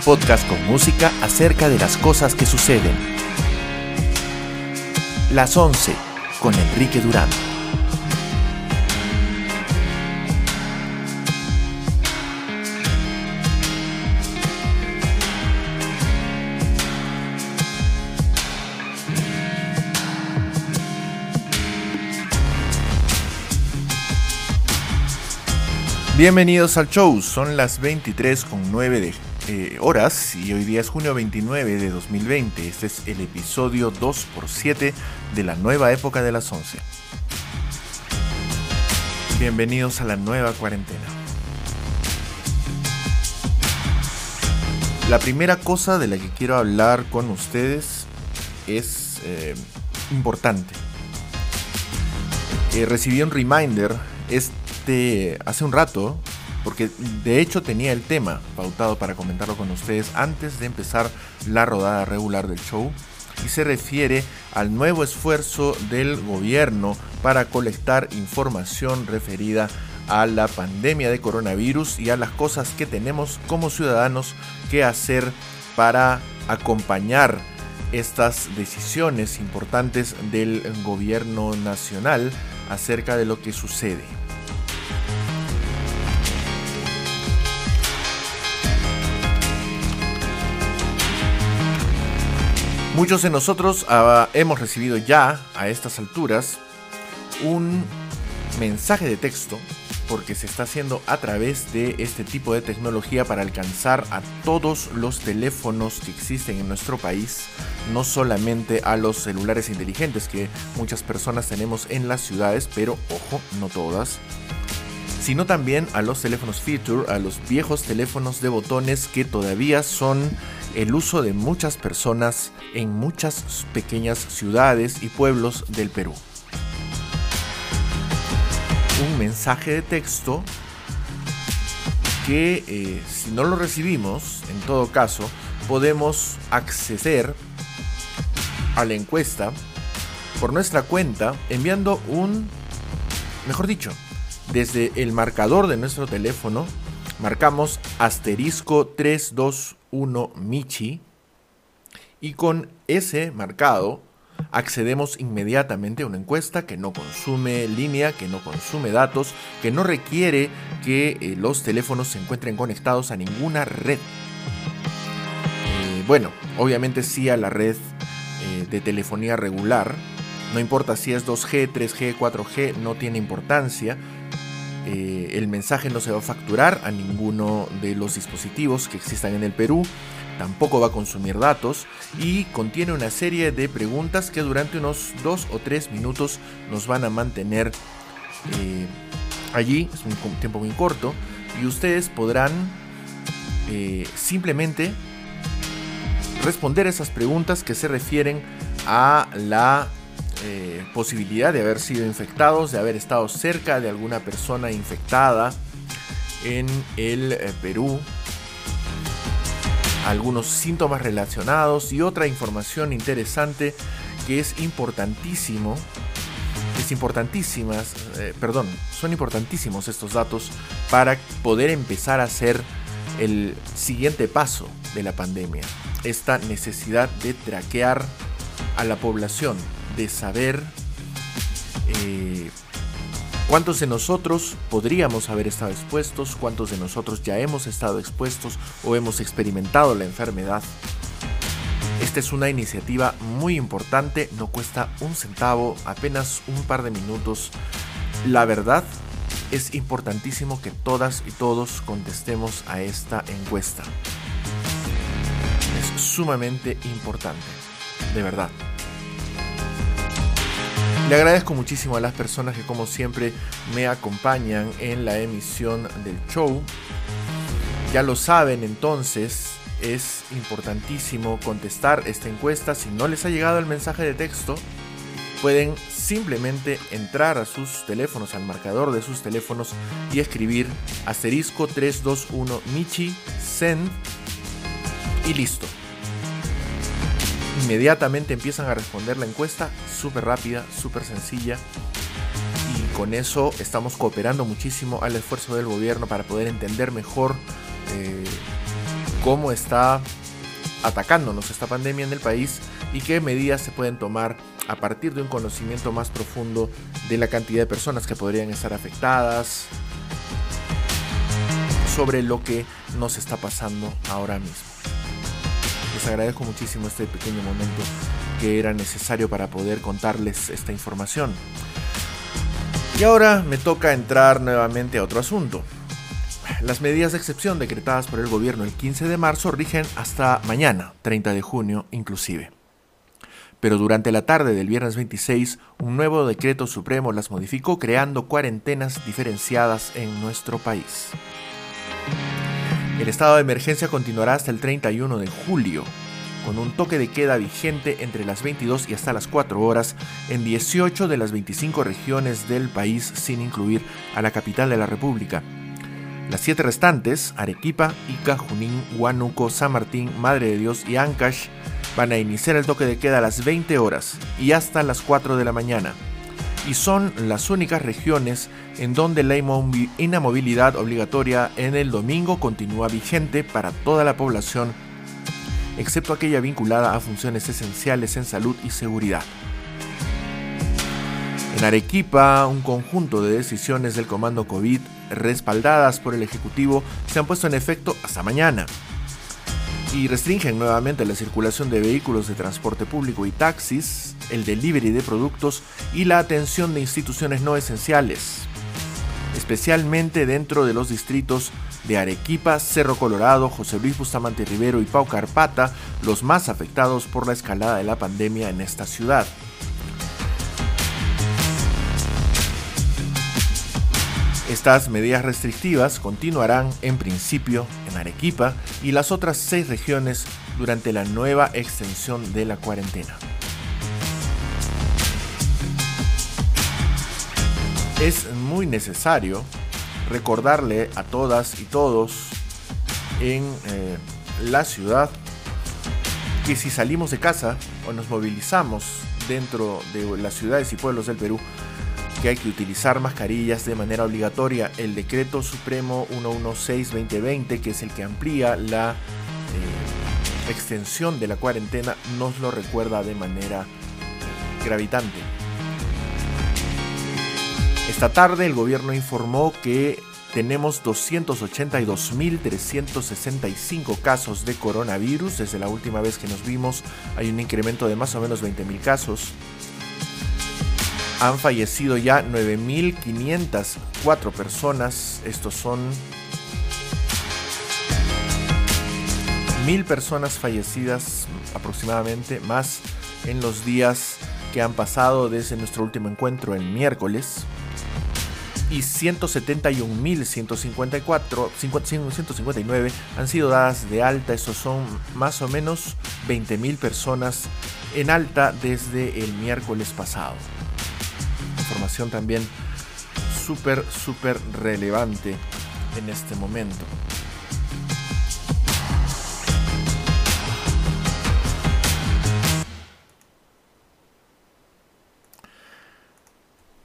podcast con música acerca de las cosas que suceden. Las 11 con Enrique Durán. Bienvenidos al show, son las 23 con 9 de eh, horas y hoy día es junio 29 de 2020. Este es el episodio 2x7 de la nueva época de las 11. Bienvenidos a la nueva cuarentena. La primera cosa de la que quiero hablar con ustedes es eh, importante. Eh, recibí un reminder este, hace un rato porque de hecho tenía el tema pautado para comentarlo con ustedes antes de empezar la rodada regular del show y se refiere al nuevo esfuerzo del gobierno para colectar información referida a la pandemia de coronavirus y a las cosas que tenemos como ciudadanos que hacer para acompañar estas decisiones importantes del gobierno nacional acerca de lo que sucede. Muchos de nosotros ah, hemos recibido ya a estas alturas un mensaje de texto porque se está haciendo a través de este tipo de tecnología para alcanzar a todos los teléfonos que existen en nuestro país, no solamente a los celulares inteligentes que muchas personas tenemos en las ciudades, pero ojo, no todas, sino también a los teléfonos feature, a los viejos teléfonos de botones que todavía son el uso de muchas personas en muchas pequeñas ciudades y pueblos del Perú. Un mensaje de texto que eh, si no lo recibimos, en todo caso, podemos acceder a la encuesta por nuestra cuenta enviando un, mejor dicho, desde el marcador de nuestro teléfono, marcamos asterisco 321 1 Michi y con ese marcado accedemos inmediatamente a una encuesta que no consume línea, que no consume datos, que no requiere que eh, los teléfonos se encuentren conectados a ninguna red. Eh, bueno, obviamente sí a la red eh, de telefonía regular, no importa si es 2G, 3G, 4G, no tiene importancia. Eh, el mensaje no se va a facturar a ninguno de los dispositivos que existan en el Perú, tampoco va a consumir datos y contiene una serie de preguntas que durante unos dos o tres minutos nos van a mantener eh, allí, es un tiempo muy corto, y ustedes podrán eh, simplemente responder esas preguntas que se refieren a la eh, posibilidad de haber sido infectados, de haber estado cerca de alguna persona infectada en el eh, Perú, algunos síntomas relacionados y otra información interesante que es importantísimo, es importantísimas, eh, perdón, son importantísimos estos datos para poder empezar a hacer el siguiente paso de la pandemia, esta necesidad de traquear a la población, de saber eh, cuántos de nosotros podríamos haber estado expuestos, cuántos de nosotros ya hemos estado expuestos o hemos experimentado la enfermedad. Esta es una iniciativa muy importante, no cuesta un centavo, apenas un par de minutos. La verdad es importantísimo que todas y todos contestemos a esta encuesta. Es sumamente importante, de verdad. Le agradezco muchísimo a las personas que como siempre me acompañan en la emisión del show. Ya lo saben entonces, es importantísimo contestar esta encuesta. Si no les ha llegado el mensaje de texto, pueden simplemente entrar a sus teléfonos, al marcador de sus teléfonos y escribir asterisco 321 Michi send y listo inmediatamente empiezan a responder la encuesta, súper rápida, súper sencilla. Y con eso estamos cooperando muchísimo al esfuerzo del gobierno para poder entender mejor eh, cómo está atacándonos esta pandemia en el país y qué medidas se pueden tomar a partir de un conocimiento más profundo de la cantidad de personas que podrían estar afectadas, sobre lo que nos está pasando ahora mismo. Les agradezco muchísimo este pequeño momento que era necesario para poder contarles esta información. Y ahora me toca entrar nuevamente a otro asunto. Las medidas de excepción decretadas por el gobierno el 15 de marzo rigen hasta mañana, 30 de junio inclusive. Pero durante la tarde del viernes 26, un nuevo decreto supremo las modificó creando cuarentenas diferenciadas en nuestro país. El estado de emergencia continuará hasta el 31 de julio, con un toque de queda vigente entre las 22 y hasta las 4 horas en 18 de las 25 regiones del país sin incluir a la capital de la República. Las siete restantes, Arequipa, Ica, Junín, Huánuco, San Martín, Madre de Dios y Ancash, van a iniciar el toque de queda a las 20 horas y hasta las 4 de la mañana. Y son las únicas regiones en donde la inamovilidad obligatoria en el domingo continúa vigente para toda la población excepto aquella vinculada a funciones esenciales en salud y seguridad. En Arequipa, un conjunto de decisiones del Comando COVID respaldadas por el Ejecutivo se han puesto en efecto hasta mañana y restringen nuevamente la circulación de vehículos de transporte público y taxis, el delivery de productos y la atención de instituciones no esenciales, especialmente dentro de los distritos de Arequipa, Cerro Colorado, José Luis Bustamante Rivero y Pau Carpata, los más afectados por la escalada de la pandemia en esta ciudad. Estas medidas restrictivas continuarán en principio en Arequipa y las otras seis regiones durante la nueva extensión de la cuarentena. Es muy necesario recordarle a todas y todos en eh, la ciudad que si salimos de casa o nos movilizamos dentro de las ciudades y pueblos del Perú, que hay que utilizar mascarillas de manera obligatoria. El decreto supremo 116-2020, que es el que amplía la eh, extensión de la cuarentena, nos lo recuerda de manera gravitante. Esta tarde el gobierno informó que tenemos 282.365 casos de coronavirus. Desde la última vez que nos vimos hay un incremento de más o menos 20.000 casos. Han fallecido ya 9.504 personas. Estos son mil personas fallecidas aproximadamente, más en los días que han pasado desde nuestro último encuentro el miércoles y 171.154, 159 han sido dadas de alta. Estos son más o menos 20.000 personas en alta desde el miércoles pasado. Información también súper, súper relevante en este momento.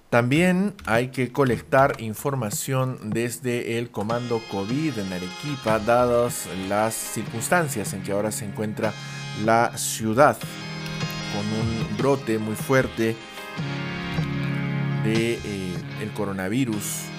También hay que colectar información desde el comando COVID en Arequipa, dadas las circunstancias en que ahora se encuentra la ciudad, con un brote muy fuerte de eh, coronavirus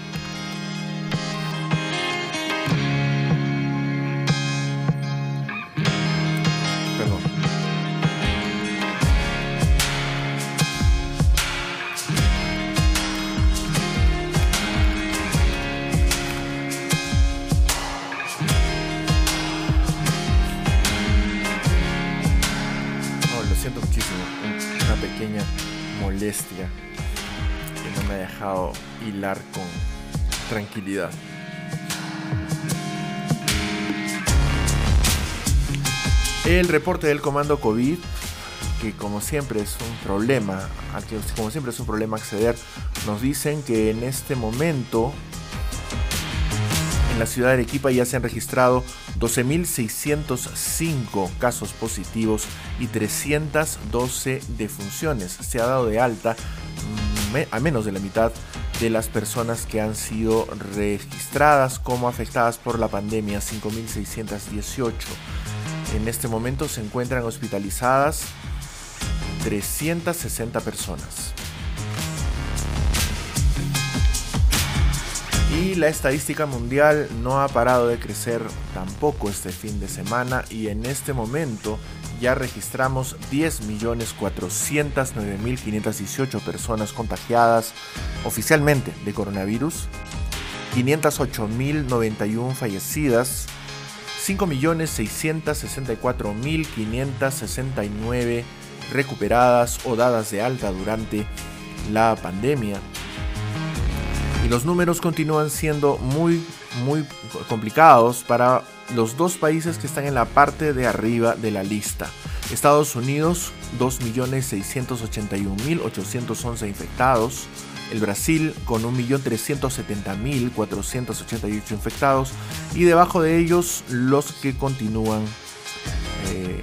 El reporte del comando COVID, que como siempre es un problema, como siempre es un problema acceder, nos dicen que en este momento en la ciudad de Arequipa ya se han registrado 12.605 casos positivos y 312 defunciones. Se ha dado de alta mm, a menos de la mitad de las personas que han sido registradas como afectadas por la pandemia, 5.618. En este momento se encuentran hospitalizadas 360 personas. Y la estadística mundial no ha parado de crecer tampoco este fin de semana y en este momento ya registramos 10.409.518 personas contagiadas oficialmente de coronavirus, 508.091 fallecidas, 5.664.569 recuperadas o dadas de alta durante la pandemia. Y los números continúan siendo muy, muy complicados para los dos países que están en la parte de arriba de la lista. Estados Unidos, 2.681.811 infectados. El Brasil con 1.370.488 infectados. Y debajo de ellos los que continúan eh,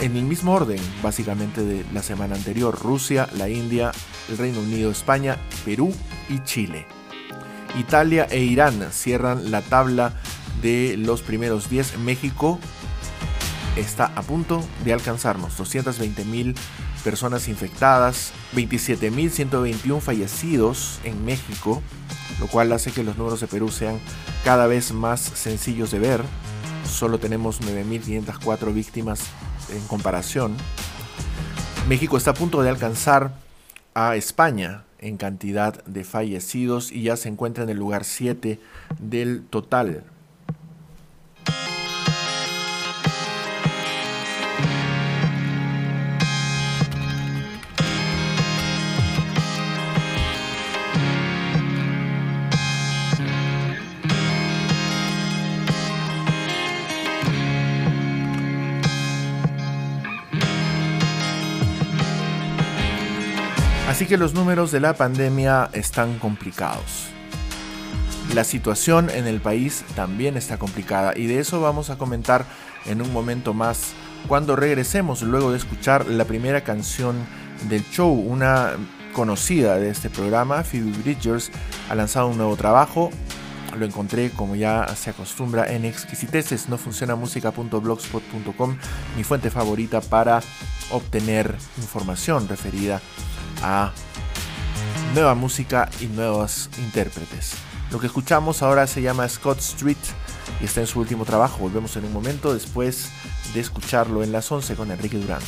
en el mismo orden, básicamente de la semana anterior. Rusia, la India, el Reino Unido, España, Perú y Chile. Italia e Irán cierran la tabla de los primeros 10. México está a punto de alcanzarnos. 220 mil personas infectadas, 27.121 fallecidos en México, lo cual hace que los números de Perú sean cada vez más sencillos de ver. Solo tenemos 9.504 víctimas en comparación. México está a punto de alcanzar a España en cantidad de fallecidos y ya se encuentra en el lugar 7 del total. Así que los números de la pandemia están complicados. La situación en el país también está complicada y de eso vamos a comentar en un momento más cuando regresemos luego de escuchar la primera canción del show, una conocida de este programa, Phoebe Bridgers, ha lanzado un nuevo trabajo. Lo encontré como ya se acostumbra en exquisiteces, no funciona música.blogspot.com, mi fuente favorita para obtener información referida a nueva música y nuevos intérpretes. Lo que escuchamos ahora se llama Scott Street y está en su último trabajo. Volvemos en un momento después de escucharlo en las 11 con Enrique Durán.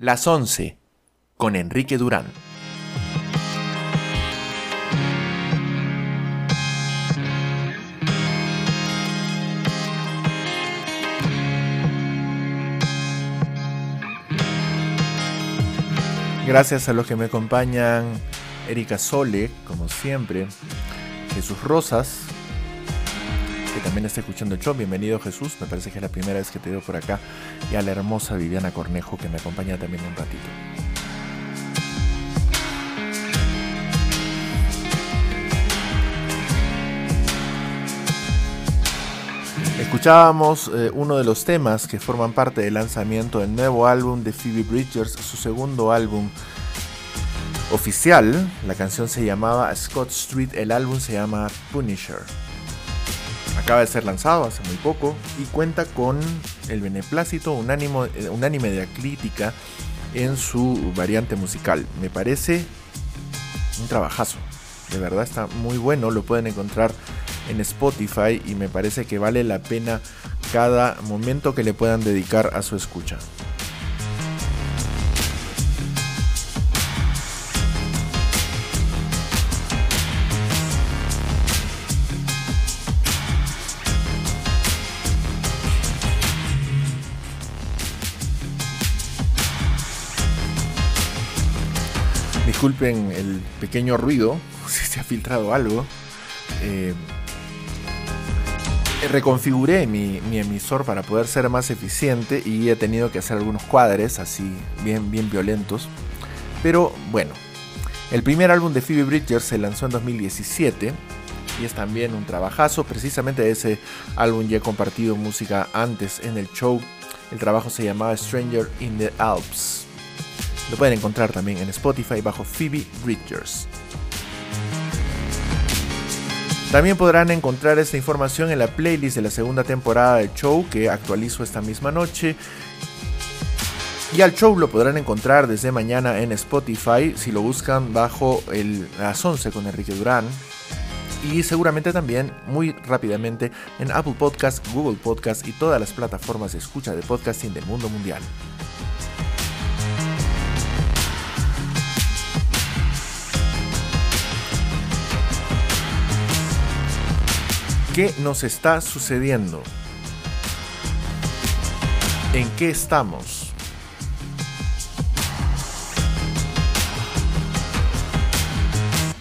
Las 11 con Enrique Durán. Gracias a los que me acompañan, Erika Sole, como siempre, Jesús Rosas, también está escuchando el show. Bienvenido Jesús, me parece que es la primera vez que te veo por acá. Y a la hermosa Viviana Cornejo, que me acompaña también un ratito. Escuchábamos eh, uno de los temas que forman parte del lanzamiento del nuevo álbum de Phoebe Bridgers, su segundo álbum oficial. La canción se llamaba Scott Street, el álbum se llama Punisher. Acaba de ser lanzado hace muy poco y cuenta con el beneplácito unánime, unánime de la crítica en su variante musical. Me parece un trabajazo. De verdad está muy bueno, lo pueden encontrar en Spotify y me parece que vale la pena cada momento que le puedan dedicar a su escucha. Disculpen el pequeño ruido, si se ha filtrado algo. Eh, reconfiguré mi, emisor para poder ser más eficiente y he tenido que hacer algunos cuadres así bien, bien violentos. Pero bueno, el primer álbum de Phoebe Bridgers se lanzó en 2017 y es también un trabajazo. Precisamente de ese álbum ya he compartido música antes en el show. El trabajo se llamaba Stranger in the Alps. Lo pueden encontrar también en Spotify bajo Phoebe Bridgers. También podrán encontrar esta información en la playlist de la segunda temporada del show que actualizo esta misma noche. Y al show lo podrán encontrar desde mañana en Spotify si lo buscan bajo el, las 11 con Enrique Durán. Y seguramente también muy rápidamente en Apple Podcast, Google Podcast y todas las plataformas de escucha de podcasting del mundo mundial. ¿Qué nos está sucediendo? ¿En qué estamos?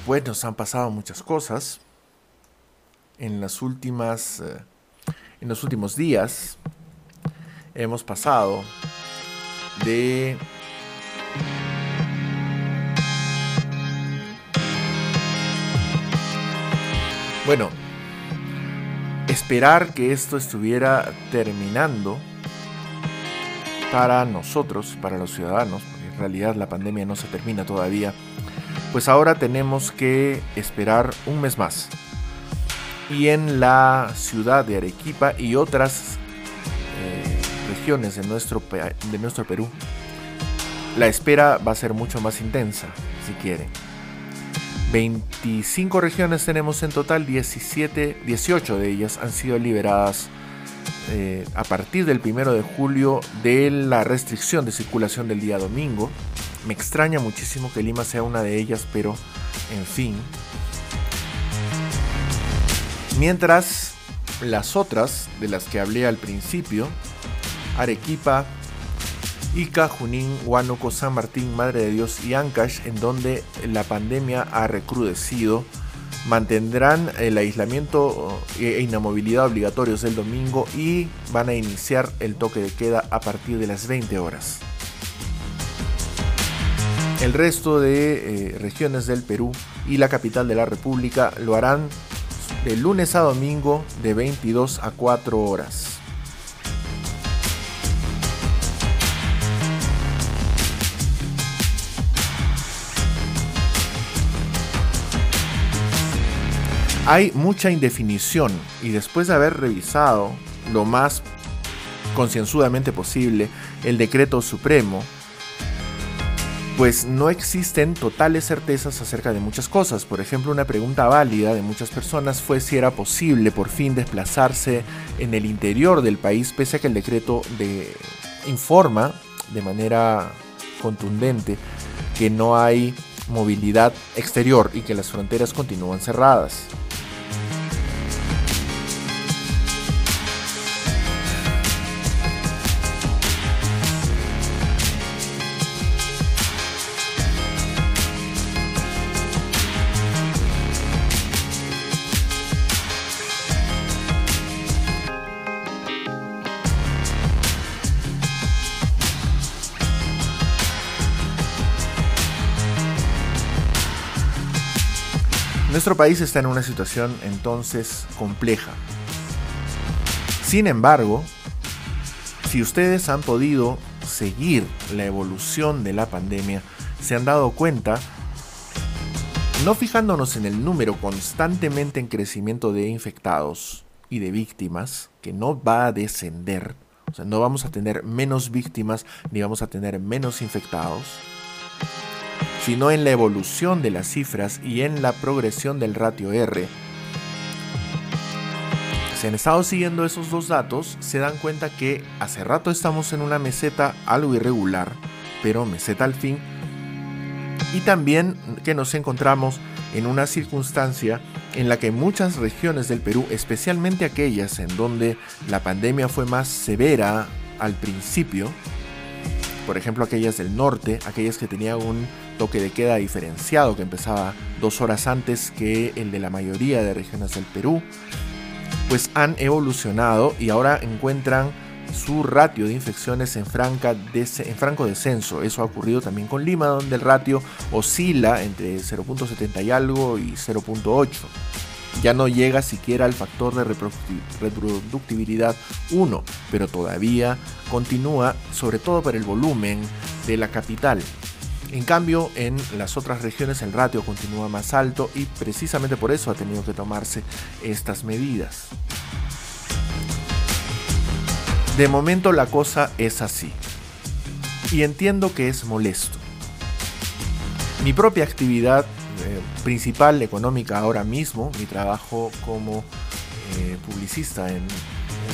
Pues nos han pasado muchas cosas en las últimas eh, en los últimos días hemos pasado de bueno esperar que esto estuviera terminando para nosotros, para los ciudadanos, porque en realidad la pandemia no se termina todavía, pues ahora tenemos que esperar un mes más. Y en la ciudad de Arequipa y otras eh, regiones de nuestro, de nuestro Perú, la espera va a ser mucho más intensa, si quieren. 25 regiones tenemos en total, 17, 18 de ellas han sido liberadas eh, a partir del 1 de julio de la restricción de circulación del día domingo. Me extraña muchísimo que Lima sea una de ellas, pero en fin. Mientras las otras, de las que hablé al principio, Arequipa, Ica, Junín, Huánuco, San Martín, Madre de Dios y Ancash, en donde la pandemia ha recrudecido, mantendrán el aislamiento e inamovilidad obligatorios el domingo y van a iniciar el toque de queda a partir de las 20 horas. El resto de eh, regiones del Perú y la capital de la República lo harán de lunes a domingo de 22 a 4 horas. Hay mucha indefinición y después de haber revisado lo más concienzudamente posible el decreto supremo, pues no existen totales certezas acerca de muchas cosas. Por ejemplo, una pregunta válida de muchas personas fue si era posible por fin desplazarse en el interior del país, pese a que el decreto de, informa de manera contundente que no hay movilidad exterior y que las fronteras continúan cerradas. Nuestro país está en una situación entonces compleja. Sin embargo, si ustedes han podido seguir la evolución de la pandemia, se han dado cuenta, no fijándonos en el número constantemente en crecimiento de infectados y de víctimas, que no va a descender, o sea, no vamos a tener menos víctimas ni vamos a tener menos infectados, sino en la evolución de las cifras y en la progresión del ratio R. Si han estado siguiendo esos dos datos, se dan cuenta que hace rato estamos en una meseta algo irregular, pero meseta al fin, y también que nos encontramos en una circunstancia en la que muchas regiones del Perú, especialmente aquellas en donde la pandemia fue más severa al principio, por ejemplo aquellas del norte, aquellas que tenían un toque de queda diferenciado que empezaba dos horas antes que el de la mayoría de regiones del Perú, pues han evolucionado y ahora encuentran su ratio de infecciones en, franca en franco descenso. Eso ha ocurrido también con Lima, donde el ratio oscila entre 0.70 y algo y 0.8. Ya no llega siquiera al factor de reproductibilidad 1, pero todavía continúa, sobre todo por el volumen de la capital. En cambio, en las otras regiones el ratio continúa más alto y precisamente por eso ha tenido que tomarse estas medidas. De momento la cosa es así. Y entiendo que es molesto. Mi propia actividad eh, principal económica ahora mismo, mi trabajo como eh, publicista en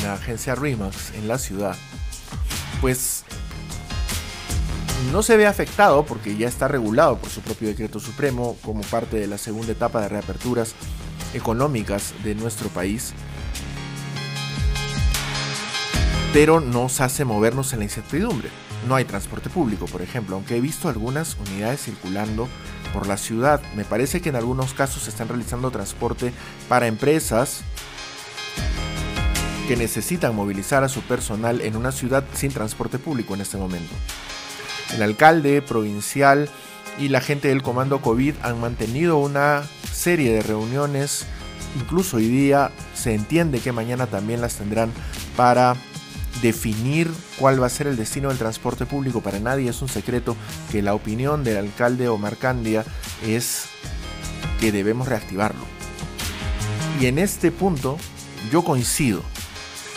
una agencia Remax en la ciudad, pues no se ve afectado porque ya está regulado por su propio decreto supremo como parte de la segunda etapa de reaperturas económicas de nuestro país. Pero nos hace movernos en la incertidumbre. No hay transporte público, por ejemplo, aunque he visto algunas unidades circulando por la ciudad. Me parece que en algunos casos se están realizando transporte para empresas que necesitan movilizar a su personal en una ciudad sin transporte público en este momento. El alcalde provincial y la gente del comando COVID han mantenido una serie de reuniones. Incluso hoy día se entiende que mañana también las tendrán para definir cuál va a ser el destino del transporte público. Para nadie es un secreto que la opinión del alcalde Omar Candia es que debemos reactivarlo. Y en este punto yo coincido,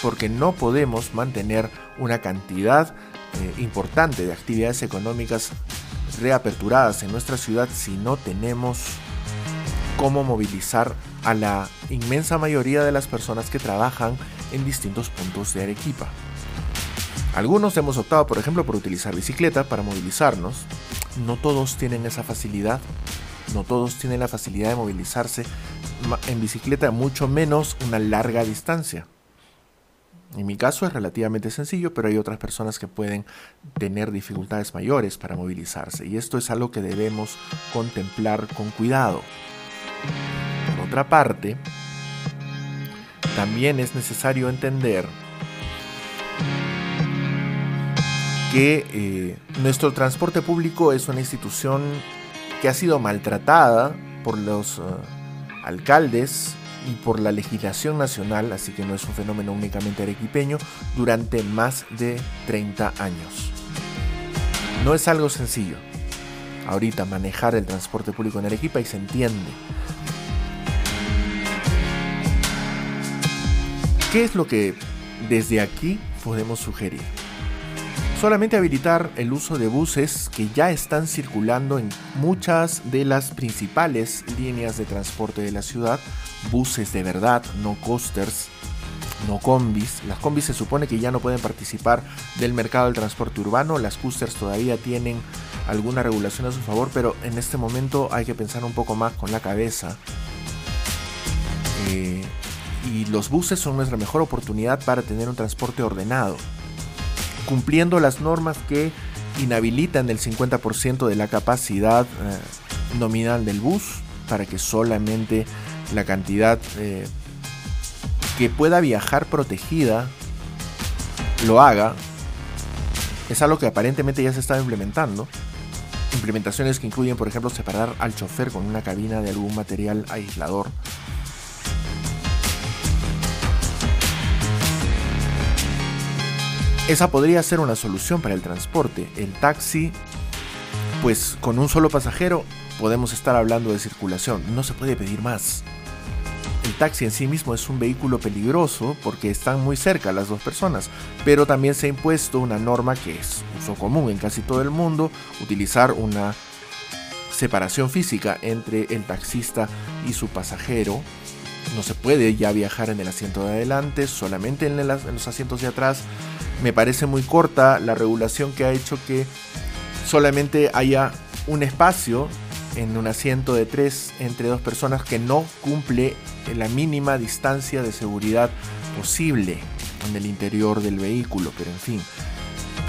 porque no podemos mantener una cantidad eh, importante de actividades económicas reaperturadas en nuestra ciudad si no tenemos cómo movilizar a la inmensa mayoría de las personas que trabajan en distintos puntos de Arequipa. Algunos hemos optado, por ejemplo, por utilizar bicicleta para movilizarnos. No todos tienen esa facilidad. No todos tienen la facilidad de movilizarse en bicicleta, mucho menos una larga distancia. En mi caso es relativamente sencillo, pero hay otras personas que pueden tener dificultades mayores para movilizarse y esto es algo que debemos contemplar con cuidado. Por otra parte, también es necesario entender que eh, nuestro transporte público es una institución que ha sido maltratada por los eh, alcaldes y por la legislación nacional, así que no es un fenómeno únicamente arequipeño, durante más de 30 años. No es algo sencillo. Ahorita manejar el transporte público en Arequipa y se entiende. ¿Qué es lo que desde aquí podemos sugerir? Solamente habilitar el uso de buses que ya están circulando en muchas de las principales líneas de transporte de la ciudad, buses de verdad, no coasters, no combis. Las combis se supone que ya no pueden participar del mercado del transporte urbano, las coasters todavía tienen alguna regulación a su favor, pero en este momento hay que pensar un poco más con la cabeza. Eh, y los buses son nuestra mejor oportunidad para tener un transporte ordenado, cumpliendo las normas que inhabilitan el 50% de la capacidad eh, nominal del bus para que solamente la cantidad eh, que pueda viajar protegida lo haga. Es algo que aparentemente ya se está implementando. Implementaciones que incluyen, por ejemplo, separar al chofer con una cabina de algún material aislador. Esa podría ser una solución para el transporte. El taxi, pues con un solo pasajero podemos estar hablando de circulación. No se puede pedir más. El taxi en sí mismo es un vehículo peligroso porque están muy cerca las dos personas, pero también se ha impuesto una norma que es uso común en casi todo el mundo, utilizar una separación física entre el taxista y su pasajero. No se puede ya viajar en el asiento de adelante, solamente en, los asientos de atrás. Me parece muy corta la regulación que ha hecho que solamente haya un espacio en un asiento de tres entre dos personas que no cumple la mínima distancia de seguridad posible en el interior del vehículo, pero en fin,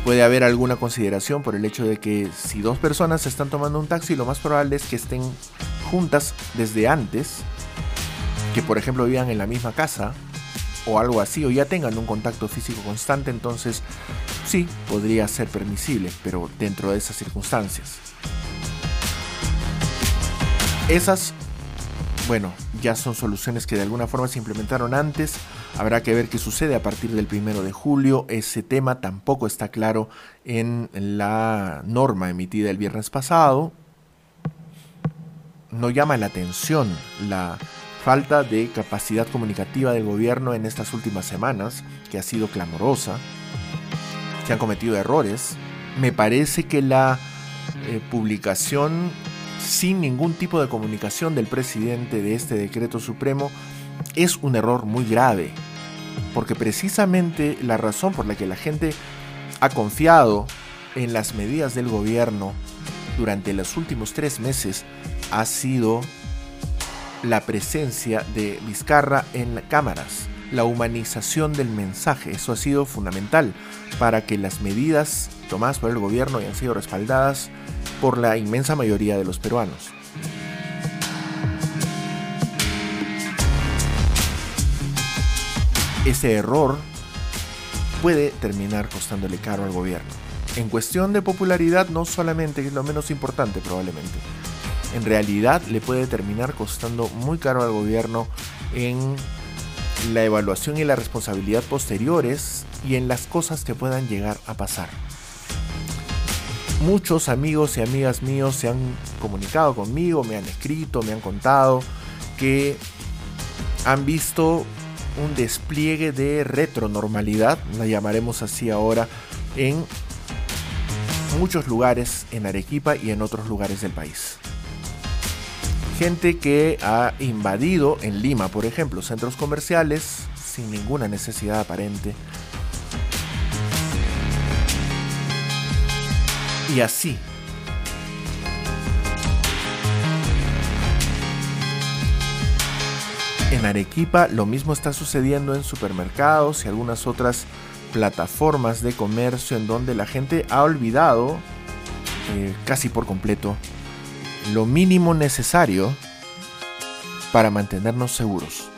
puede haber alguna consideración por el hecho de que si dos personas están tomando un taxi, lo más probable es que estén juntas desde antes, que por ejemplo vivan en la misma casa o algo así, o ya tengan un contacto físico constante, entonces sí, podría ser permisible, pero dentro de esas circunstancias. Esas, bueno, ya son soluciones que de alguna forma se implementaron antes. Habrá que ver qué sucede a partir del primero de julio. Ese tema tampoco está claro en la norma emitida el viernes pasado. No llama la atención la falta de capacidad comunicativa del gobierno en estas últimas semanas, que ha sido clamorosa. Se han cometido errores. Me parece que la eh, publicación sin ningún tipo de comunicación del presidente de este decreto supremo es un error muy grave, porque precisamente la razón por la que la gente ha confiado en las medidas del gobierno durante los últimos tres meses ha sido la presencia de Vizcarra en cámaras, la humanización del mensaje. Eso ha sido fundamental para que las medidas tomadas por el gobierno hayan sido respaldadas por la inmensa mayoría de los peruanos. Ese error puede terminar costándole caro al gobierno. En cuestión de popularidad no solamente es lo menos importante probablemente. En realidad le puede terminar costando muy caro al gobierno en la evaluación y la responsabilidad posteriores y en las cosas que puedan llegar a pasar. Muchos amigos y amigas míos se han comunicado conmigo, me han escrito, me han contado que han visto un despliegue de retronormalidad, la llamaremos así ahora, en muchos lugares en Arequipa y en otros lugares del país. Gente que ha invadido en Lima, por ejemplo, centros comerciales sin ninguna necesidad aparente Y así. En Arequipa lo mismo está sucediendo en supermercados y algunas otras plataformas de comercio en donde la gente ha olvidado eh, casi por completo lo mínimo necesario para mantenernos seguros.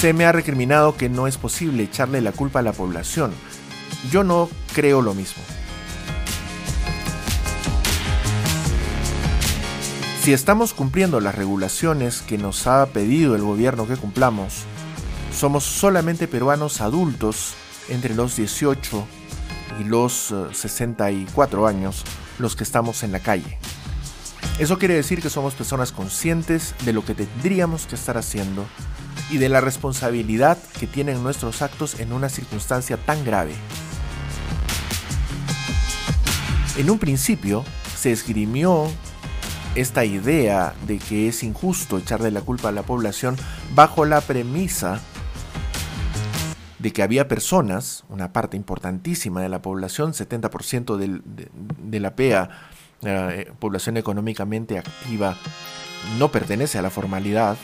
Se me ha recriminado que no es posible echarle la culpa a la población. Yo no creo lo mismo. Si estamos cumpliendo las regulaciones que nos ha pedido el gobierno que cumplamos, somos solamente peruanos adultos entre los 18 y los 64 eh, años los que estamos en la calle. Eso quiere decir que somos personas conscientes de lo que tendríamos que estar haciendo y de la responsabilidad que tienen nuestros actos en una circunstancia tan grave. En un principio se esgrimió esta idea de que es injusto echarle la culpa a la población bajo la premisa de que había personas, una parte importantísima de la población, 70% de, la PEA, eh, población económicamente activa, no pertenece a la formalidad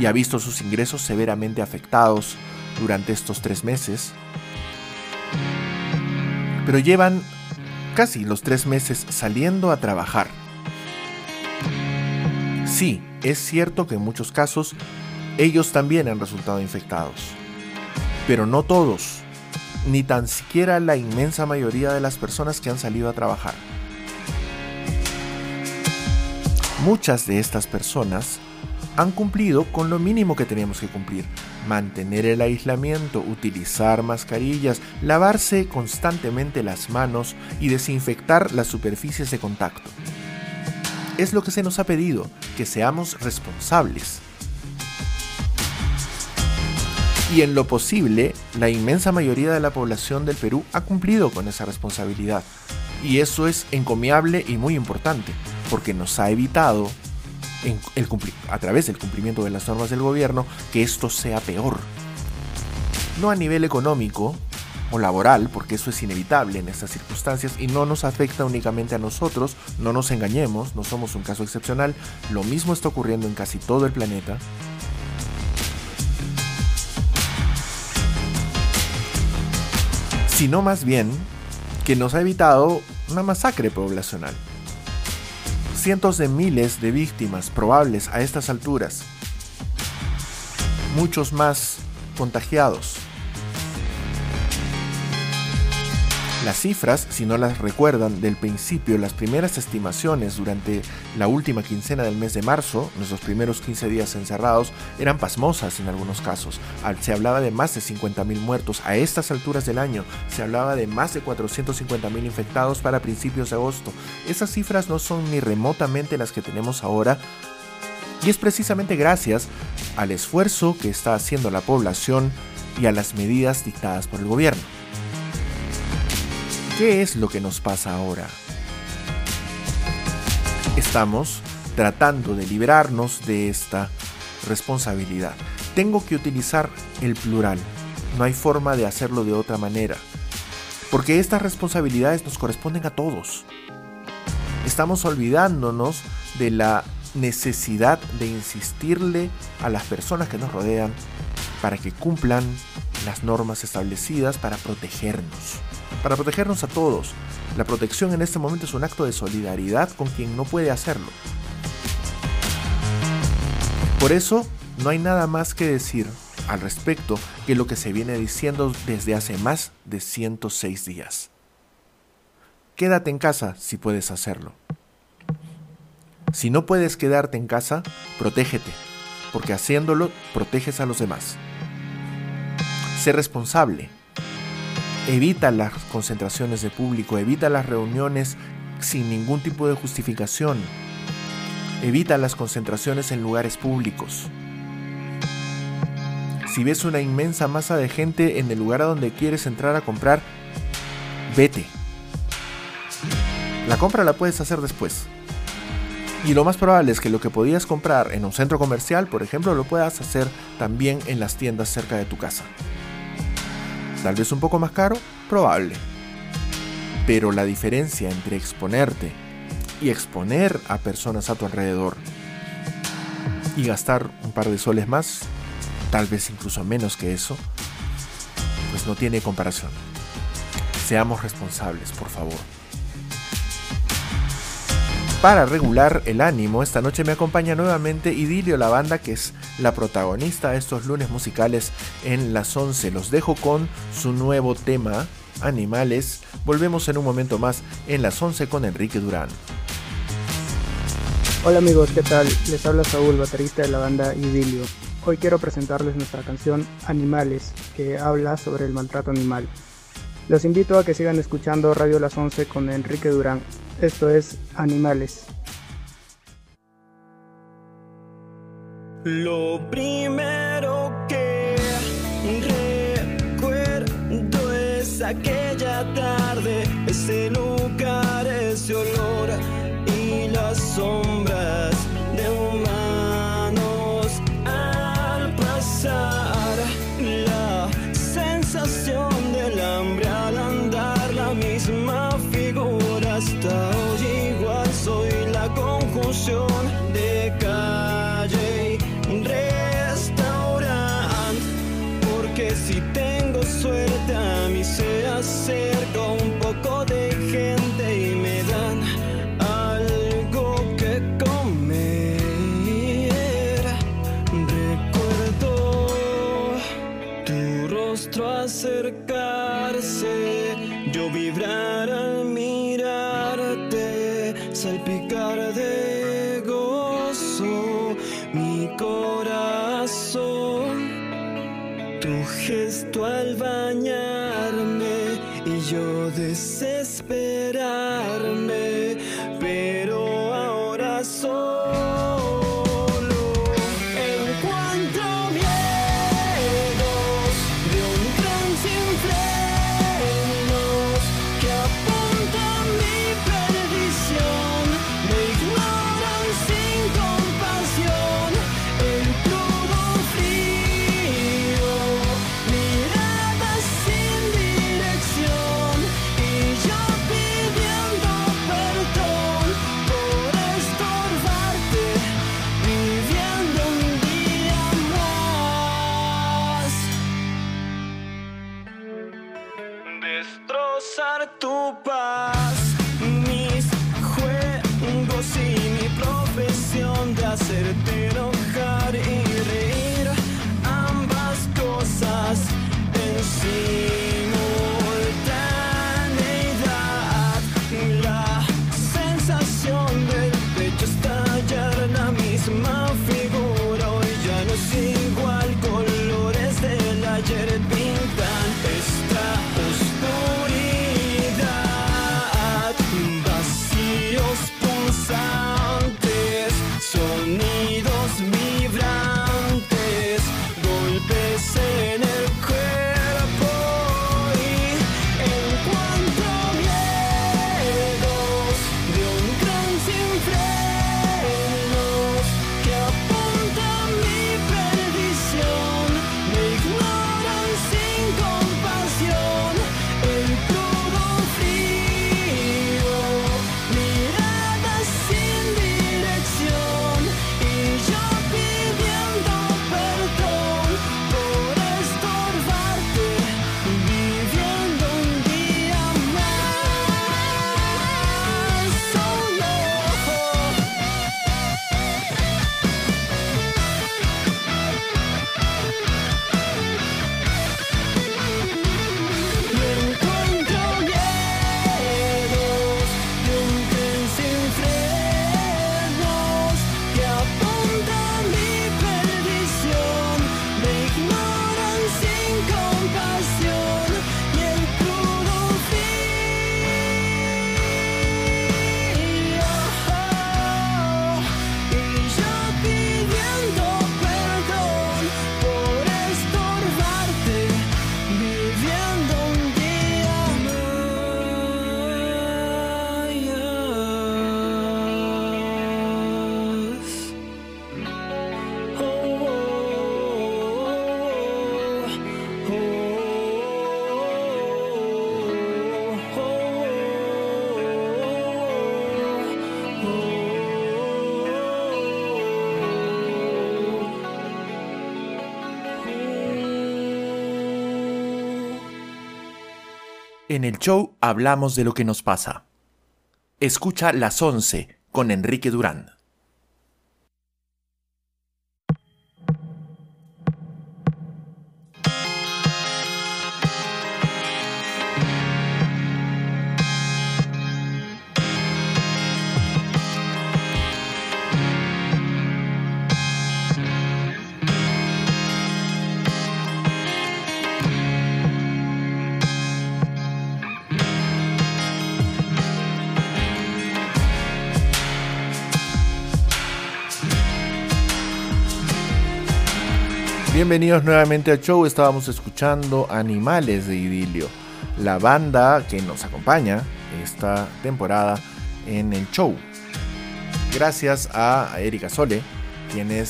y ha visto sus ingresos severamente afectados durante estos tres meses. Pero llevan casi los tres meses saliendo a trabajar. Sí, es cierto que en muchos casos ellos también han resultado infectados pero no todos, ni tan siquiera la inmensa mayoría de las personas que han salido a trabajar. Muchas de estas personas han cumplido con lo mínimo que teníamos que cumplir. Mantener el aislamiento, utilizar mascarillas, lavarse constantemente las manos y desinfectar las superficies de contacto. Es lo que se nos ha pedido, que seamos responsables y en lo posible, la inmensa mayoría de la población del Perú ha cumplido con esa responsabilidad. Y eso es encomiable y muy importante, porque nos ha evitado, a través del cumplimiento de las normas del gobierno, que esto sea peor. No a nivel económico o laboral, porque eso es inevitable en estas circunstancias y no nos afecta únicamente a nosotros, no nos engañemos, no somos un caso excepcional, lo mismo está ocurriendo en casi todo el planeta, sino más bien que nos ha evitado una masacre poblacional. Cientos de miles de víctimas probables a estas alturas, muchos más contagiados. Las cifras, si no las recuerdan del principio, las primeras estimaciones durante la última quincena del mes de marzo, nuestros primeros 15 días encerrados, eran pasmosas en algunos casos. Se hablaba de más de 50.000 muertos a estas alturas del año, se hablaba de más de 450.000 infectados para principios de agosto. Esas cifras no son ni remotamente las que tenemos ahora, y es precisamente gracias al esfuerzo que está haciendo la población y a las medidas dictadas por el gobierno. ¿Qué es lo que nos pasa ahora? Estamos tratando de librarnos de esta responsabilidad. Tengo que utilizar el plural. No hay forma de hacerlo de otra manera. Porque estas responsabilidades nos corresponden a todos. Estamos olvidándonos de la necesidad de insistirle a las personas que nos rodean para que cumplan las normas establecidas para protegernos para protegernos a todos. La protección en este momento es un acto de solidaridad con quien no puede hacerlo. Por eso, no hay nada más que decir al respecto que lo que se viene diciendo desde hace más de 106 días. Quédate en casa si puedes hacerlo. Si no puedes quedarte en casa, protégete, porque haciéndolo proteges a los demás. Sé responsable, evita las concentraciones de público, evita las reuniones sin ningún tipo de justificación, evita las concentraciones en lugares públicos. Si ves una inmensa masa de gente en el lugar a donde quieres entrar a comprar, vete. La compra la puedes hacer después. Y lo más probable es que lo que podías comprar en un centro comercial, por ejemplo, lo puedas hacer también en las tiendas cerca de tu casa. Tal vez un poco más caro, probable. Pero la diferencia entre exponerte y exponer a personas a tu alrededor y gastar un par de soles más, tal vez incluso menos que eso, pues no tiene comparación. Seamos responsables, por favor. Para regular el ánimo, esta noche me acompaña nuevamente Idilio, la banda que es la protagonista de estos lunes musicales en las 11. Los dejo con su nuevo tema, Animales. Volvemos en un momento más en las 11 con Enrique Durán. Hola amigos, ¿qué tal? Les habla Saúl, baterista de la banda Idilio. Hoy quiero presentarles nuestra canción Animales, que habla sobre el maltrato animal. Los invito a que sigan escuchando Radio Las 11 con Enrique Durán. Esto es Animales. Lo primero que recuerdo es aquella tarde, ese lugar, ese olor y las acercarse, En el show hablamos de lo que nos pasa. Escucha las 11 con Enrique Durán. Bienvenidos nuevamente al show. Estábamos escuchando Animales de Idilio, la banda que nos acompaña esta temporada en el show. Gracias a Erika Sole, quien eh,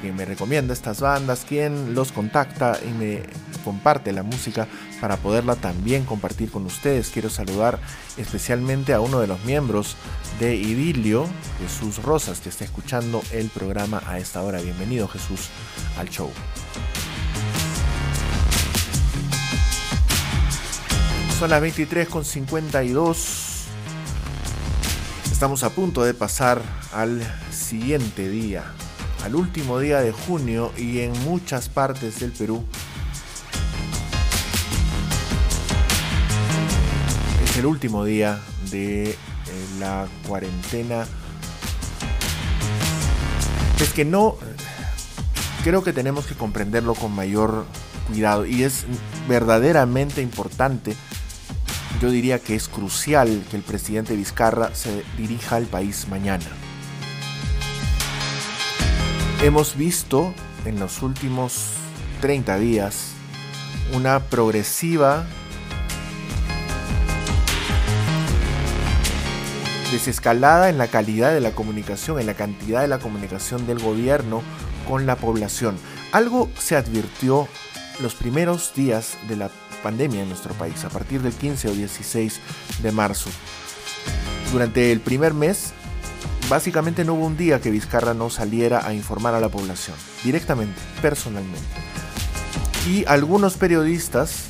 quien me recomienda estas bandas, quien los contacta y me comparte la música para poderla también compartir con ustedes. Quiero saludar especialmente a uno de los miembros de Idilio, Jesús Rosas, que está escuchando el programa a esta hora. Bienvenido Jesús al show. Son las 23 con 52. Estamos a punto de pasar al siguiente día, al último día de junio y en muchas partes del Perú el último día de eh, la cuarentena. Es que no, creo que tenemos que comprenderlo con mayor cuidado y es verdaderamente importante, yo diría que es crucial que el presidente Vizcarra se dirija al país mañana. Hemos visto en los últimos 30 días una progresiva desescalada en la calidad de la comunicación, en la cantidad de la comunicación del gobierno con la población. Algo se advirtió los primeros días de la pandemia en nuestro país, a partir del 15 o 16 de marzo. Durante el primer mes, básicamente no hubo un día que Vizcarra no saliera a informar a la población, directamente, personalmente. Y algunos periodistas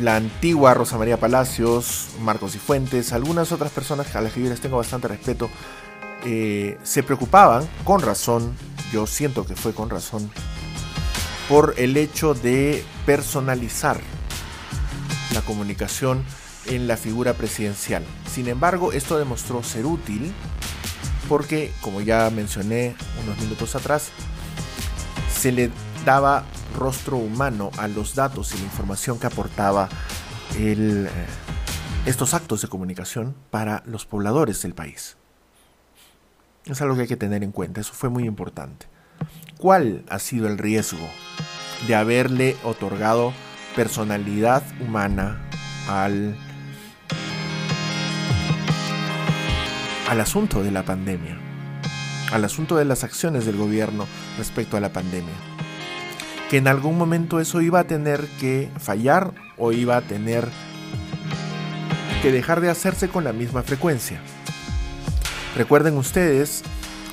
la antigua Rosa María Palacios, Marcos y Fuentes, algunas otras personas a las que yo les tengo bastante respeto, eh, se preocupaban, con razón, yo siento que fue con razón, por el hecho de personalizar la comunicación en la figura presidencial. Sin embargo, esto demostró ser útil porque, como ya mencioné unos minutos atrás, se le daba rostro humano a los datos y la información que aportaba eh, estos actos de comunicación para los pobladores del país. Es algo que hay que tener en cuenta, eso fue muy importante. ¿Cuál ha sido el riesgo de haberle otorgado personalidad humana al, al asunto de la pandemia? Al asunto de las acciones del gobierno respecto a la pandemia que en algún momento eso iba a tener que fallar o iba a tener que dejar de hacerse con la misma frecuencia. Recuerden ustedes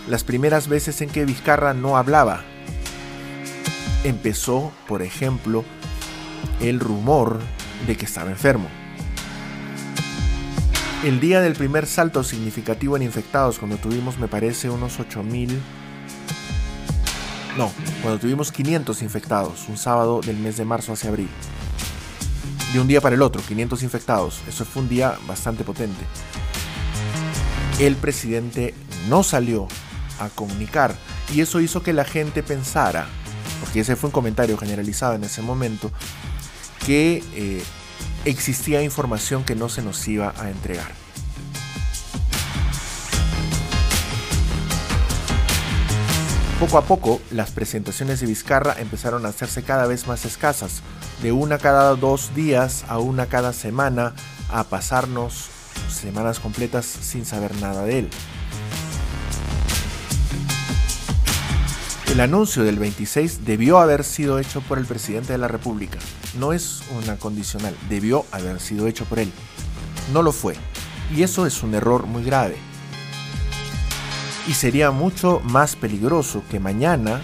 las primeras veces en que Vizcarra no hablaba. Empezó, por ejemplo, el rumor de que estaba enfermo. El día del primer salto significativo en infectados, cuando tuvimos, me parece, unos 8000 no, cuando tuvimos 500 infectados, un sábado del mes de marzo hacia abril. De un día para el otro, 500 infectados. Eso fue un día bastante potente. El presidente no salió a comunicar y eso hizo que la gente pensara, porque ese fue un comentario generalizado en ese momento, que eh, existía información que no se nos iba a entregar. Poco a poco, las presentaciones de Vizcarra empezaron a hacerse cada vez más escasas, de una cada dos días a una cada semana, a pasarnos semanas completas sin saber nada de él. El anuncio del 26 debió haber sido hecho por el presidente de la República. No es una condicional, debió haber sido hecho por él. No lo fue. Y eso es un error muy grave. Y sería mucho más peligroso que mañana,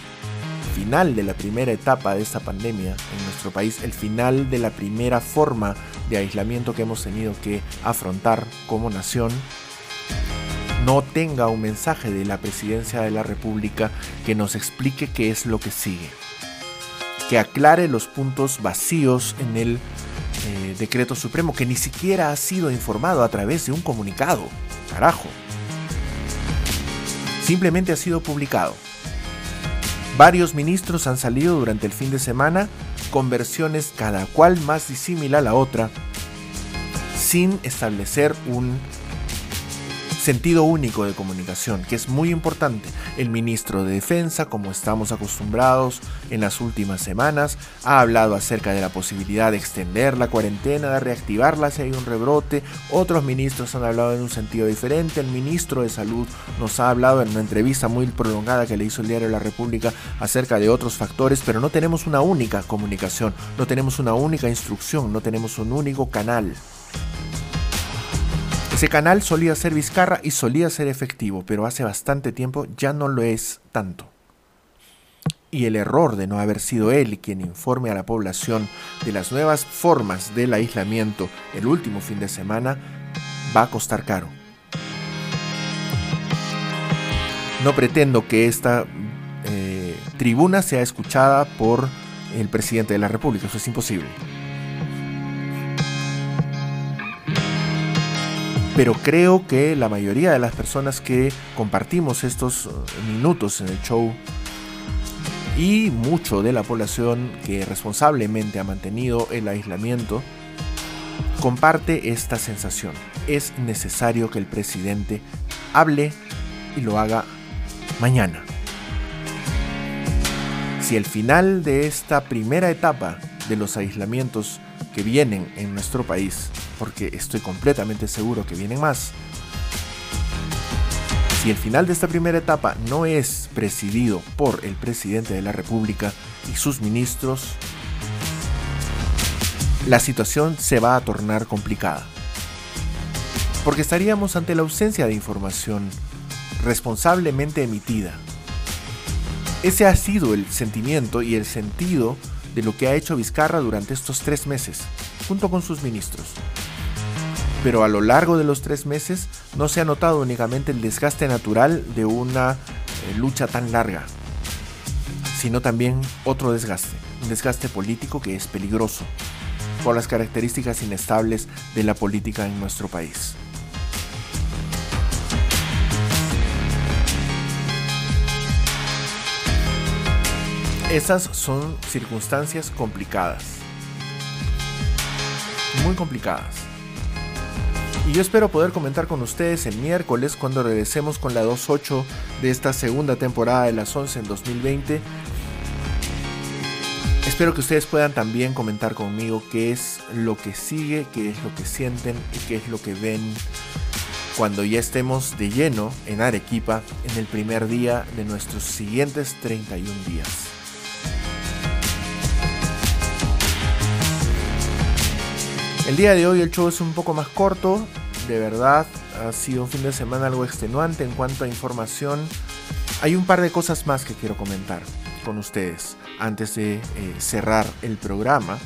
final de la primera etapa de esta pandemia en nuestro país, el final de la primera forma de aislamiento que hemos tenido que afrontar como nación, no tenga un mensaje de la presidencia de la República que nos explique qué es lo que sigue. Que aclare los puntos vacíos en el eh, decreto supremo que ni siquiera ha sido informado a través de un comunicado. Carajo simplemente ha sido publicado. Varios ministros han salido durante el fin de semana con versiones cada cual más disímila a la otra, sin establecer un sentido único de comunicación, que es muy importante. El ministro de Defensa, como estamos acostumbrados en las últimas semanas, ha hablado acerca de la posibilidad de extender la cuarentena, de reactivarla si hay un rebrote. Otros ministros han hablado en un sentido diferente. El ministro de Salud nos ha hablado en una entrevista muy prolongada que le hizo el diario La República acerca de otros factores, pero no tenemos una única comunicación, no tenemos una única instrucción, no tenemos un único canal. Ese canal solía ser Vizcarra y solía ser efectivo, pero hace bastante tiempo ya no lo es tanto. Y el error de no haber sido él quien informe a la población de las nuevas formas del aislamiento el último fin de semana va a costar caro. No pretendo que esta eh, tribuna sea escuchada por el presidente de la República. Eso es imposible. Pero creo que la mayoría de las personas que compartimos estos eh, minutos en el show y mucho de la población que responsablemente ha mantenido el aislamiento comparte esta sensación. Es necesario que el presidente hable y lo haga mañana. Si el final de esta primera etapa de los aislamientos que vienen en nuestro país, porque estoy completamente seguro que vienen más, si el final de esta primera etapa no es presidido por el presidente de la República y sus ministros, la situación se va a tornar complicada. Porque estaríamos ante la ausencia de información responsablemente emitida. Ese ha sido el sentimiento y el sentido de lo que ha hecho Vizcarra durante estos tres meses, junto con sus ministros. Pero a lo largo de los tres meses no se ha notado únicamente el desgaste natural de una eh, lucha tan larga, sino también otro desgaste, un desgaste político que es peligroso por las características inestables de la política en nuestro país. Esas son circunstancias complicadas. Muy complicadas. Y yo espero poder comentar con ustedes el miércoles cuando regresemos con la 2.8 de esta segunda temporada de las 11 en 2020. Espero que ustedes puedan también comentar conmigo qué es lo que sigue, qué es lo que sienten y qué es lo que ven cuando ya estemos de lleno en Arequipa en el primer día de nuestros siguientes 31 días. El día de hoy el show es un poco más corto, de verdad ha sido un fin de semana algo extenuante en cuanto a información. Hay un par de cosas más que quiero comentar con ustedes antes de eh, cerrar el programa,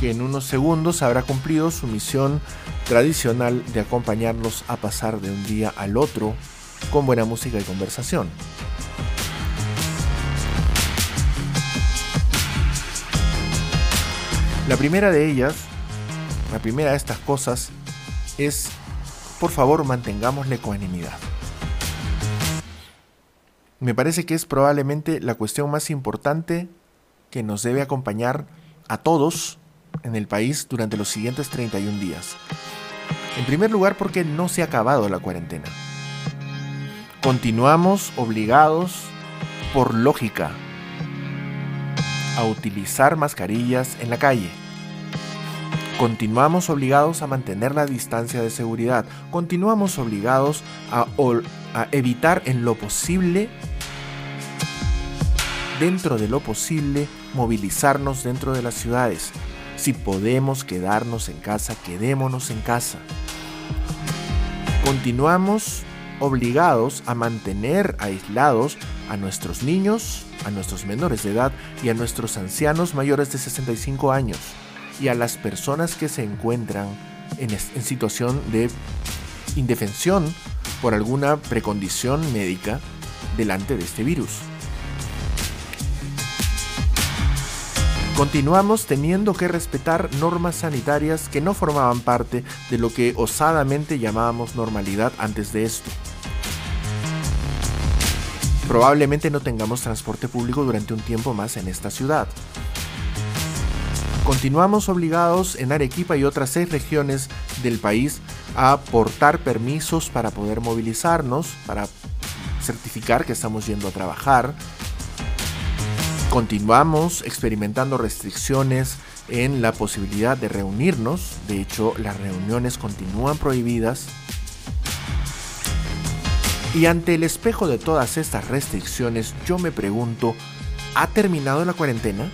que en unos segundos habrá cumplido su misión tradicional de acompañarlos a pasar de un día al otro con buena música y conversación. La primera de ellas la primera de estas cosas es, por favor, mantengamos la ecuanimidad. Me parece que es probablemente la cuestión más importante que nos debe acompañar a todos en el país durante los siguientes 31 días. En primer lugar porque no se ha acabado la cuarentena. Continuamos obligados, por lógica, a utilizar mascarillas en la calle continuamos obligados a mantener la distancia de seguridad, continuamos obligados a, evitar en lo posible, dentro de lo posible, movilizarnos dentro de las ciudades. Si podemos quedarnos en casa, quedémonos en casa. Continuamos obligados a mantener aislados a nuestros niños, a nuestros menores de edad y a nuestros ancianos mayores de 65 años y a las personas que se encuentran en, situación de indefensión por alguna precondición médica delante de este virus. Continuamos teniendo que respetar normas sanitarias que no formaban parte de lo que osadamente llamábamos normalidad antes de esto. Probablemente no tengamos transporte público durante un tiempo más en esta ciudad. Continuamos obligados en Arequipa y otras seis regiones del país a aportar permisos para poder movilizarnos, para certificar que estamos yendo a trabajar. Continuamos experimentando restricciones en la posibilidad de reunirnos. De hecho, las reuniones continúan prohibidas. Y ante el espejo de todas estas restricciones, yo me pregunto, ¿ha terminado la cuarentena?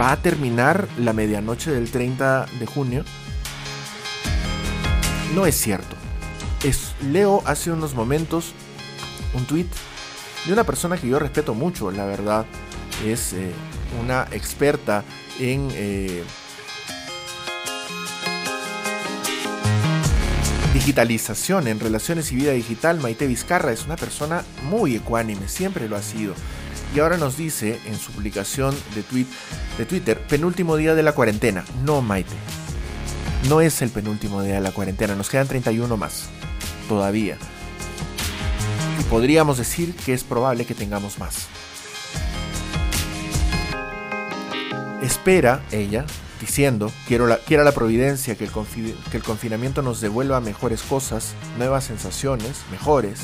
Va a terminar la medianoche del 30 de junio. No es cierto. Es, leo hace unos momentos un tweet de una persona que yo respeto mucho, la verdad. Es eh, una experta en... Eh, digitalización en relaciones y vida digital, Maite Vizcarra es una persona muy ecuánime, siempre lo ha sido. Y ahora nos dice en su publicación de, Twitter, penúltimo día de la cuarentena. No, Maite. No es el penúltimo día de la cuarentena, nos quedan 31 más. Todavía. Podríamos decir que es probable que tengamos más. Espera ella, diciendo, quiero la, la providencia que el, que el confinamiento nos devuelva mejores cosas, nuevas sensaciones, mejores.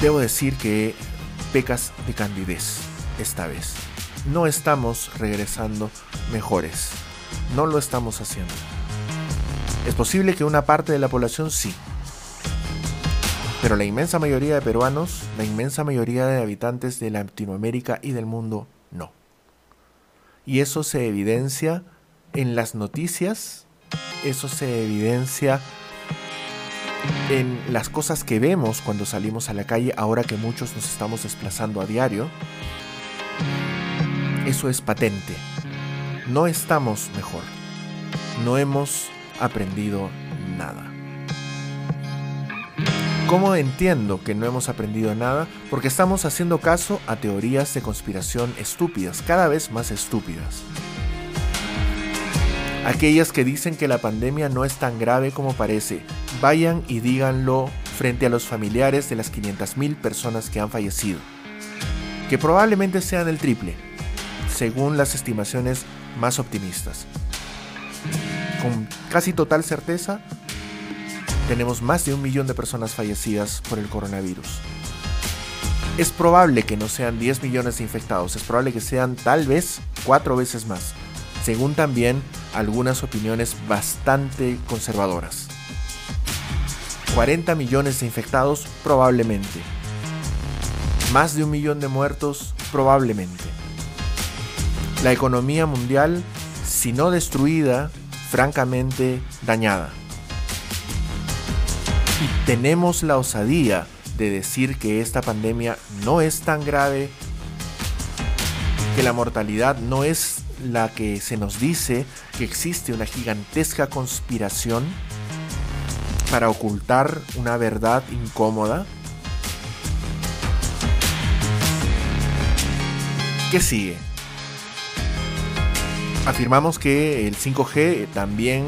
Debo decir que pecas de candidez esta vez. No estamos regresando mejores. No lo estamos haciendo. Es posible que una parte de la población sí. Pero la inmensa mayoría de peruanos, la inmensa mayoría de habitantes de Latinoamérica y del mundo, no. Y eso se evidencia en las noticias, eso se evidencia en las cosas que vemos cuando salimos a la calle, ahora que muchos nos estamos desplazando a diario, eso es patente. No estamos mejor. No hemos aprendido nada. ¿Cómo entiendo que no hemos aprendido nada? Porque estamos haciendo caso a teorías de conspiración estúpidas, cada vez más estúpidas. Aquellas que dicen que la pandemia no es tan grave como parece, vayan y díganlo frente a los familiares de las 500.000 personas que han fallecido, que probablemente sean el triple, según las estimaciones más optimistas. Con casi total certeza, tenemos más de un millón de personas fallecidas por el coronavirus. Es probable que no sean 10 millones de infectados, es probable que sean tal vez cuatro veces más según también algunas opiniones bastante conservadoras. 40 millones de infectados probablemente. Más de un millón de muertos probablemente. La economía mundial, si no destruida, francamente dañada. Y tenemos la osadía de decir que esta pandemia no es tan grave, que la mortalidad no es la que se nos dice que existe una gigantesca conspiración para ocultar una verdad incómoda? ¿Qué sigue? Afirmamos que el 5G también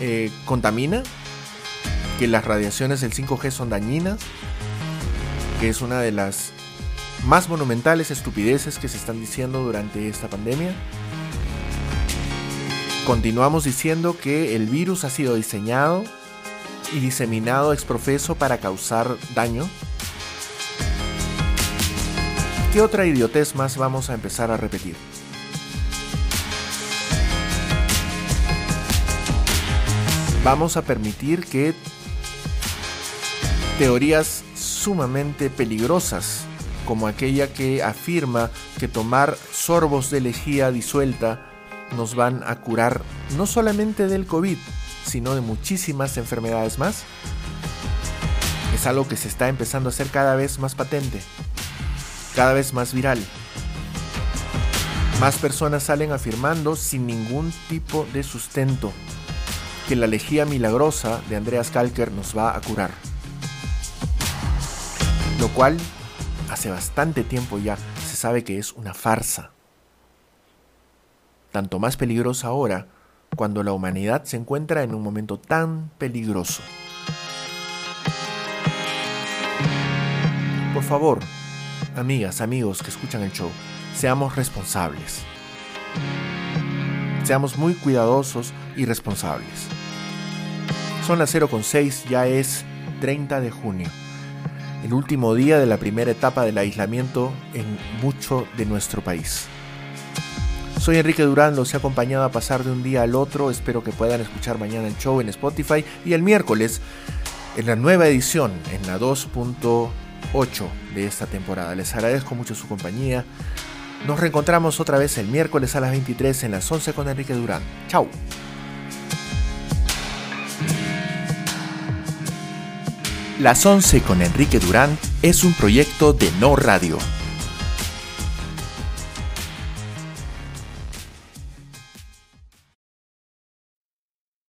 eh, contamina, que las radiaciones del 5G son dañinas, que es una de las más monumentales estupideces que se están diciendo durante esta pandemia. Continuamos diciendo que el virus ha sido diseñado y diseminado exprofeso para causar daño. ¿Qué otra idiotez más vamos a empezar a repetir? Vamos a permitir que teorías sumamente peligrosas, como aquella que afirma que tomar sorbos de lejía disuelta nos van a curar no solamente del COVID, sino de muchísimas enfermedades más, es algo que se está empezando a hacer cada vez más patente, cada vez más viral. Más personas salen afirmando sin ningún tipo de sustento que la lejía milagrosa de Andreas Kalker nos va a curar. Lo cual hace bastante tiempo ya se sabe que es una farsa tanto más peligrosa ahora cuando la humanidad se encuentra en un momento tan peligroso. Por favor, amigas, amigos que escuchan el show, seamos responsables. Seamos muy cuidadosos y responsables. Son las 0.6, ya es 30 de junio, el último día de la primera etapa del aislamiento en mucho de nuestro país. Soy Enrique Durán, los he acompañado a pasar de un día al otro. Espero que puedan escuchar mañana el show en Spotify y el miércoles en la nueva edición, en la 2.8 de esta temporada. Les agradezco mucho su compañía. Nos reencontramos otra vez el miércoles a las 23 en las 11 con Enrique Durán. Chao. Las 11 con Enrique Durán es un proyecto de No Radio